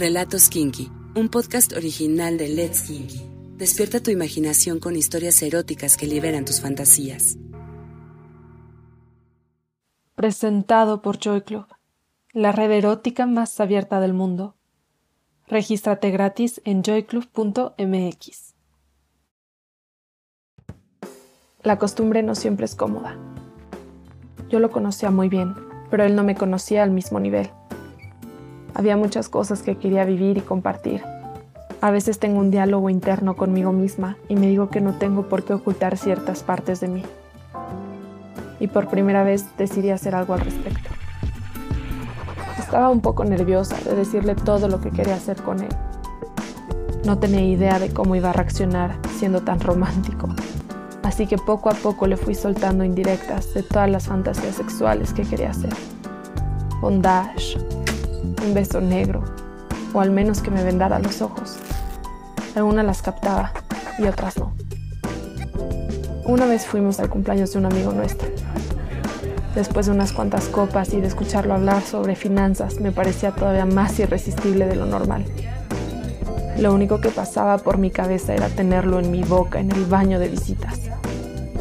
Relatos Kinky, un podcast original de Let's Kinky. Despierta tu imaginación con historias eróticas que liberan tus fantasías. Presentado por Joy Club, la red erótica más abierta del mundo. Regístrate gratis en joyclub.mx. La costumbre no siempre es cómoda. Yo lo conocía muy bien, pero él no me conocía al mismo nivel. Había muchas cosas que quería vivir y compartir. A veces tengo un diálogo interno conmigo misma y me digo que no tengo por qué ocultar ciertas partes de mí. Y por primera vez decidí hacer algo al respecto. Estaba un poco nerviosa de decirle todo lo que quería hacer con él. No tenía idea de cómo iba a reaccionar siendo tan romántico. Así que poco a poco le fui soltando indirectas de todas las fantasías sexuales que quería hacer. Bondage, un beso negro, o al menos que me vendara los ojos. Algunas las captaba y otras no. Una vez fuimos al cumpleaños de un amigo nuestro. Después de unas cuantas copas y de escucharlo hablar sobre finanzas, me parecía todavía más irresistible de lo normal. Lo único que pasaba por mi cabeza era tenerlo en mi boca en el baño de visitas.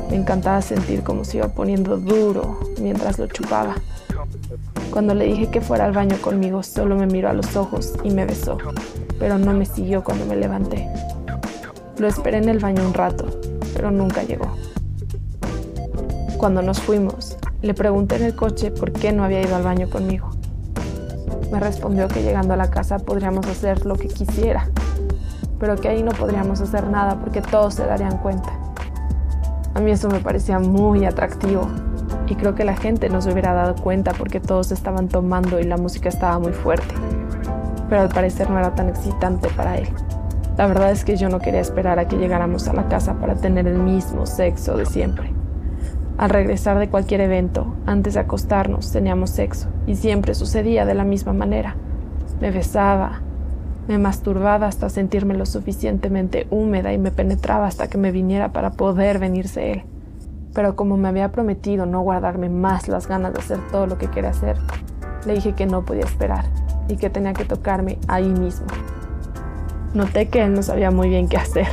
Me encantaba sentir cómo se iba poniendo duro mientras lo chupaba. Cuando le dije que fuera al baño conmigo, solo me miró a los ojos y me besó, pero no me siguió cuando me levanté. Lo esperé en el baño un rato, pero nunca llegó. Cuando nos fuimos, le pregunté en el coche por qué no había ido al baño conmigo. Me respondió que llegando a la casa podríamos hacer lo que quisiera, pero que ahí no podríamos hacer nada porque todos se darían cuenta. A mí eso me parecía muy atractivo y creo que la gente no se hubiera dado cuenta porque todos estaban tomando y la música estaba muy fuerte. Pero al parecer no era tan excitante para él. La verdad es que yo no quería esperar a que llegáramos a la casa para tener el mismo sexo de siempre. Al regresar de cualquier evento, antes de acostarnos, teníamos sexo y siempre sucedía de la misma manera. Me besaba, me masturbaba hasta sentirme lo suficientemente húmeda y me penetraba hasta que me viniera para poder venirse él pero como me había prometido no guardarme más las ganas de hacer todo lo que quería hacer, le dije que no podía esperar y que tenía que tocarme ahí mismo. Noté que él no sabía muy bien qué hacer,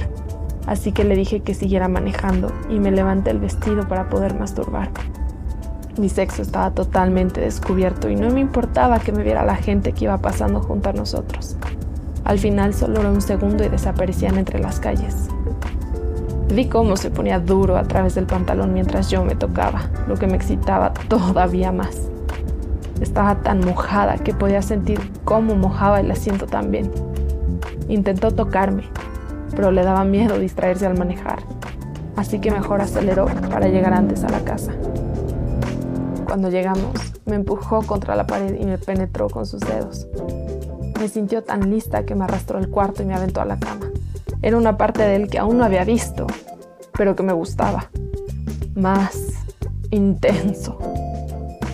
así que le dije que siguiera manejando y me levanté el vestido para poder masturbarme. Mi sexo estaba totalmente descubierto y no me importaba que me viera la gente que iba pasando junto a nosotros. Al final solo era un segundo y desaparecían entre las calles. Vi cómo se ponía duro a través del pantalón mientras yo me tocaba, lo que me excitaba todavía más. Estaba tan mojada que podía sentir cómo mojaba el asiento también. Intentó tocarme, pero le daba miedo distraerse al manejar, así que mejor aceleró para llegar antes a la casa. Cuando llegamos, me empujó contra la pared y me penetró con sus dedos. Me sintió tan lista que me arrastró al cuarto y me aventó a la cama. Era una parte de él que aún no había visto, pero que me gustaba. Más intenso.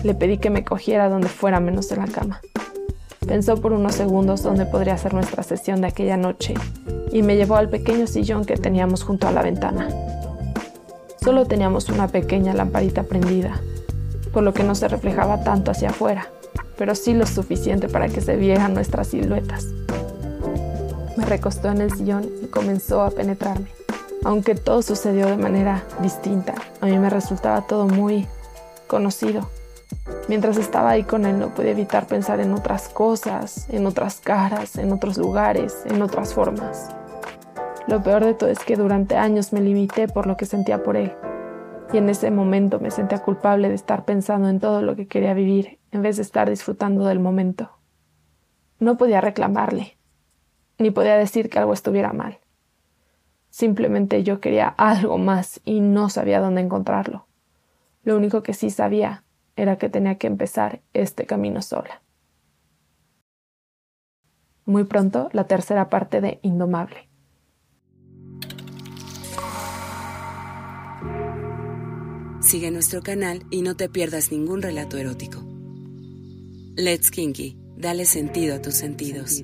Le pedí que me cogiera donde fuera menos en la cama. Pensó por unos segundos dónde podría ser nuestra sesión de aquella noche y me llevó al pequeño sillón que teníamos junto a la ventana. Solo teníamos una pequeña lamparita prendida, por lo que no se reflejaba tanto hacia afuera, pero sí lo suficiente para que se vieran nuestras siluetas. Me recostó en el sillón y comenzó a penetrarme. Aunque todo sucedió de manera distinta, a mí me resultaba todo muy conocido. Mientras estaba ahí con él no podía evitar pensar en otras cosas, en otras caras, en otros lugares, en otras formas. Lo peor de todo es que durante años me limité por lo que sentía por él. Y en ese momento me sentía culpable de estar pensando en todo lo que quería vivir en vez de estar disfrutando del momento. No podía reclamarle, ni podía decir que algo estuviera mal. Simplemente yo quería algo más y no sabía dónde encontrarlo. Lo único que sí sabía era que tenía que empezar este camino sola. Muy pronto, la tercera parte de Indomable. Sigue nuestro canal y no te pierdas ningún relato erótico. Let's Kinky, dale sentido a tus sentidos.